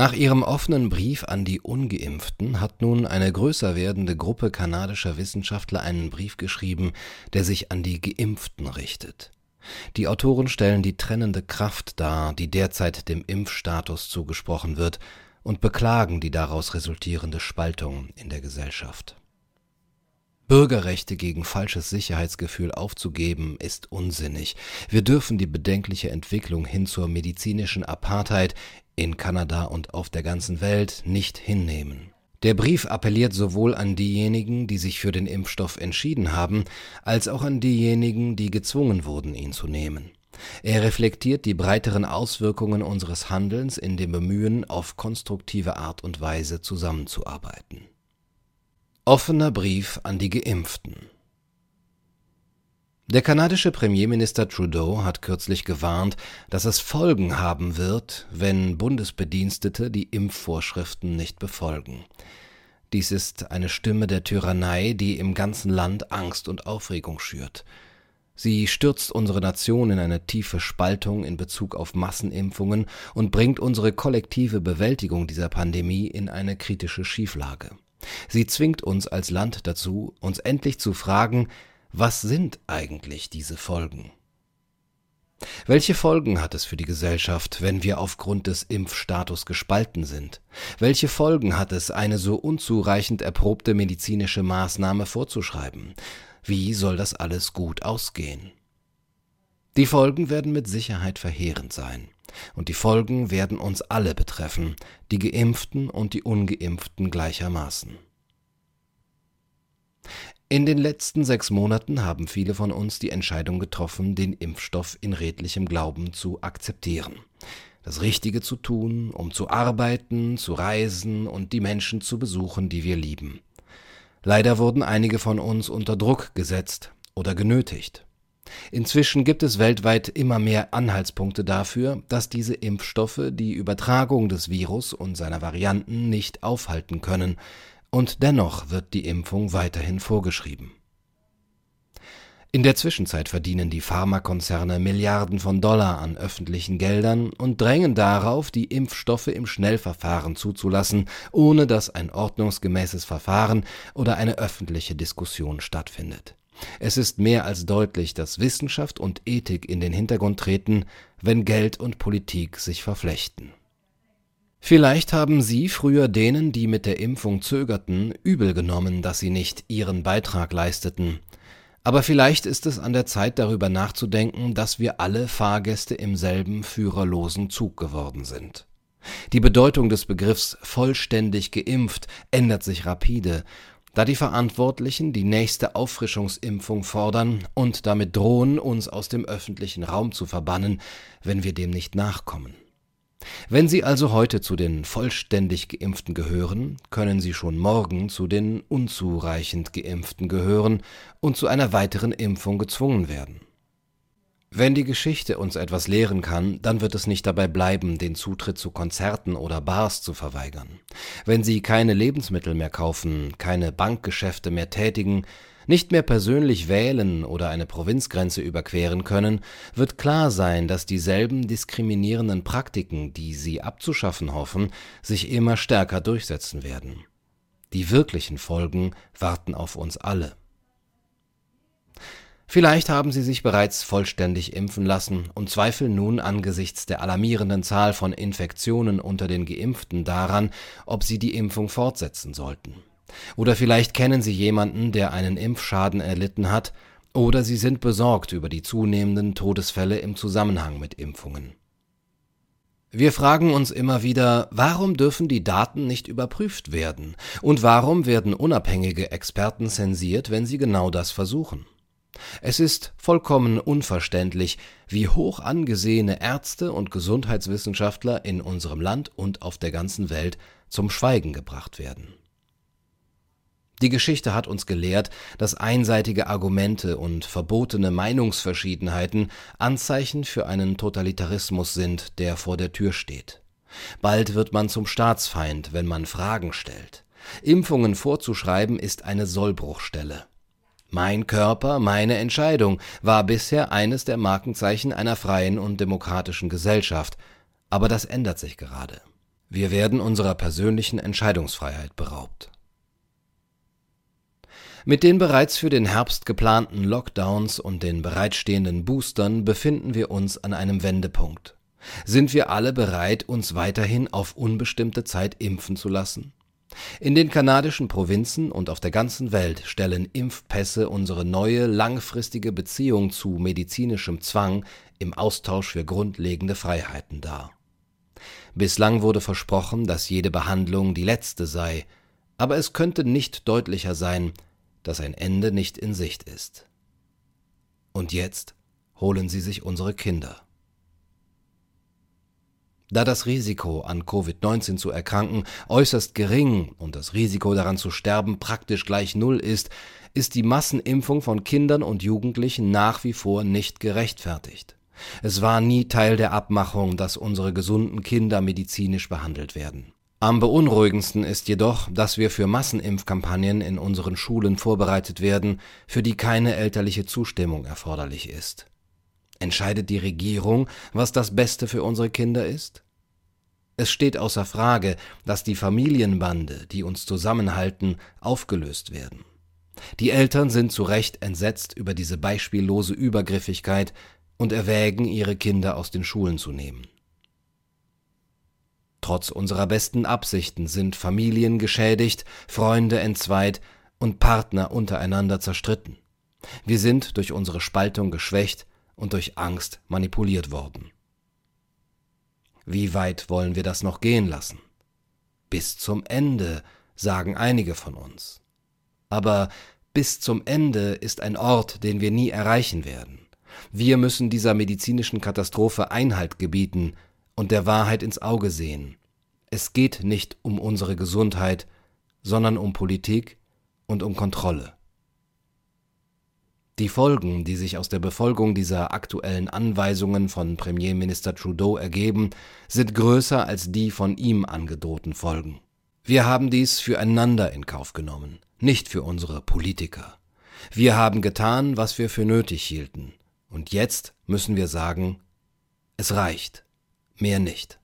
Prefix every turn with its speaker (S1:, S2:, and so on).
S1: Nach ihrem offenen Brief an die ungeimpften hat nun eine größer werdende Gruppe kanadischer Wissenschaftler einen Brief geschrieben, der sich an die geimpften richtet. Die Autoren stellen die trennende Kraft dar, die derzeit dem Impfstatus zugesprochen wird, und beklagen die daraus resultierende Spaltung in der Gesellschaft. Bürgerrechte gegen falsches Sicherheitsgefühl aufzugeben, ist unsinnig. Wir dürfen die bedenkliche Entwicklung hin zur medizinischen Apartheid in Kanada und auf der ganzen Welt nicht hinnehmen. Der Brief appelliert sowohl an diejenigen, die sich für den Impfstoff entschieden haben, als auch an diejenigen, die gezwungen wurden, ihn zu nehmen. Er reflektiert die breiteren Auswirkungen unseres Handelns in dem Bemühen, auf konstruktive Art und Weise zusammenzuarbeiten. Offener Brief an die Geimpften der kanadische Premierminister Trudeau hat kürzlich gewarnt, dass es Folgen haben wird, wenn Bundesbedienstete die Impfvorschriften nicht befolgen. Dies ist eine Stimme der Tyrannei, die im ganzen Land Angst und Aufregung schürt. Sie stürzt unsere Nation in eine tiefe Spaltung in Bezug auf Massenimpfungen und bringt unsere kollektive Bewältigung dieser Pandemie in eine kritische Schieflage. Sie zwingt uns als Land dazu, uns endlich zu fragen, was sind eigentlich diese Folgen? Welche Folgen hat es für die Gesellschaft, wenn wir aufgrund des Impfstatus gespalten sind? Welche Folgen hat es, eine so unzureichend erprobte medizinische Maßnahme vorzuschreiben? Wie soll das alles gut ausgehen? Die Folgen werden mit Sicherheit verheerend sein. Und die Folgen werden uns alle betreffen, die geimpften und die ungeimpften gleichermaßen. In den letzten sechs Monaten haben viele von uns die Entscheidung getroffen, den Impfstoff in redlichem Glauben zu akzeptieren. Das Richtige zu tun, um zu arbeiten, zu reisen und die Menschen zu besuchen, die wir lieben. Leider wurden einige von uns unter Druck gesetzt oder genötigt. Inzwischen gibt es weltweit immer mehr Anhaltspunkte dafür, dass diese Impfstoffe die Übertragung des Virus und seiner Varianten nicht aufhalten können, und dennoch wird die Impfung weiterhin vorgeschrieben. In der Zwischenzeit verdienen die Pharmakonzerne Milliarden von Dollar an öffentlichen Geldern und drängen darauf, die Impfstoffe im Schnellverfahren zuzulassen, ohne dass ein ordnungsgemäßes Verfahren oder eine öffentliche Diskussion stattfindet. Es ist mehr als deutlich, dass Wissenschaft und Ethik in den Hintergrund treten, wenn Geld und Politik sich verflechten. Vielleicht haben Sie früher denen, die mit der Impfung zögerten, übel genommen, dass sie nicht ihren Beitrag leisteten. Aber vielleicht ist es an der Zeit darüber nachzudenken, dass wir alle Fahrgäste im selben führerlosen Zug geworden sind. Die Bedeutung des Begriffs vollständig geimpft ändert sich rapide, da die Verantwortlichen die nächste Auffrischungsimpfung fordern und damit drohen, uns aus dem öffentlichen Raum zu verbannen, wenn wir dem nicht nachkommen. Wenn Sie also heute zu den vollständig Geimpften gehören, können Sie schon morgen zu den unzureichend Geimpften gehören und zu einer weiteren Impfung gezwungen werden. Wenn die Geschichte uns etwas lehren kann, dann wird es nicht dabei bleiben, den Zutritt zu Konzerten oder Bars zu verweigern. Wenn Sie keine Lebensmittel mehr kaufen, keine Bankgeschäfte mehr tätigen, nicht mehr persönlich wählen oder eine Provinzgrenze überqueren können, wird klar sein, dass dieselben diskriminierenden Praktiken, die sie abzuschaffen hoffen, sich immer stärker durchsetzen werden. Die wirklichen Folgen warten auf uns alle. Vielleicht haben Sie sich bereits vollständig impfen lassen und zweifeln nun angesichts der alarmierenden Zahl von Infektionen unter den Geimpften daran, ob Sie die Impfung fortsetzen sollten. Oder vielleicht kennen Sie jemanden, der einen Impfschaden erlitten hat, oder Sie sind besorgt über die zunehmenden Todesfälle im Zusammenhang mit Impfungen. Wir fragen uns immer wieder, warum dürfen die Daten nicht überprüft werden und warum werden unabhängige Experten zensiert, wenn sie genau das versuchen? Es ist vollkommen unverständlich, wie hoch angesehene Ärzte und Gesundheitswissenschaftler in unserem Land und auf der ganzen Welt zum Schweigen gebracht werden. Die Geschichte hat uns gelehrt, dass einseitige Argumente und verbotene Meinungsverschiedenheiten Anzeichen für einen Totalitarismus sind, der vor der Tür steht. Bald wird man zum Staatsfeind, wenn man Fragen stellt. Impfungen vorzuschreiben ist eine Sollbruchstelle. Mein Körper, meine Entscheidung war bisher eines der Markenzeichen einer freien und demokratischen Gesellschaft, aber das ändert sich gerade. Wir werden unserer persönlichen Entscheidungsfreiheit beraubt. Mit den bereits für den Herbst geplanten Lockdowns und den bereitstehenden Boostern befinden wir uns an einem Wendepunkt. Sind wir alle bereit, uns weiterhin auf unbestimmte Zeit impfen zu lassen? In den kanadischen Provinzen und auf der ganzen Welt stellen Impfpässe unsere neue langfristige Beziehung zu medizinischem Zwang im Austausch für grundlegende Freiheiten dar. Bislang wurde versprochen, dass jede Behandlung die letzte sei, aber es könnte nicht deutlicher sein, dass ein Ende nicht in Sicht ist. Und jetzt holen sie sich unsere Kinder. Da das Risiko, an Covid-19 zu erkranken, äußerst gering und das Risiko daran zu sterben praktisch gleich Null ist, ist die Massenimpfung von Kindern und Jugendlichen nach wie vor nicht gerechtfertigt. Es war nie Teil der Abmachung, dass unsere gesunden Kinder medizinisch behandelt werden. Am beunruhigendsten ist jedoch, dass wir für Massenimpfkampagnen in unseren Schulen vorbereitet werden, für die keine elterliche Zustimmung erforderlich ist. Entscheidet die Regierung, was das Beste für unsere Kinder ist? Es steht außer Frage, dass die Familienbande, die uns zusammenhalten, aufgelöst werden. Die Eltern sind zu Recht entsetzt über diese beispiellose Übergriffigkeit und erwägen, ihre Kinder aus den Schulen zu nehmen. Trotz unserer besten Absichten sind Familien geschädigt, Freunde entzweit und Partner untereinander zerstritten. Wir sind durch unsere Spaltung geschwächt und durch Angst manipuliert worden. Wie weit wollen wir das noch gehen lassen? Bis zum Ende, sagen einige von uns. Aber bis zum Ende ist ein Ort, den wir nie erreichen werden. Wir müssen dieser medizinischen Katastrophe Einhalt gebieten und der Wahrheit ins Auge sehen. Es geht nicht um unsere Gesundheit, sondern um Politik und um Kontrolle. Die Folgen, die sich aus der Befolgung dieser aktuellen Anweisungen von Premierminister Trudeau ergeben, sind größer als die von ihm angedrohten Folgen. Wir haben dies füreinander in Kauf genommen, nicht für unsere Politiker. Wir haben getan, was wir für nötig hielten. Und jetzt müssen wir sagen, es reicht, mehr nicht.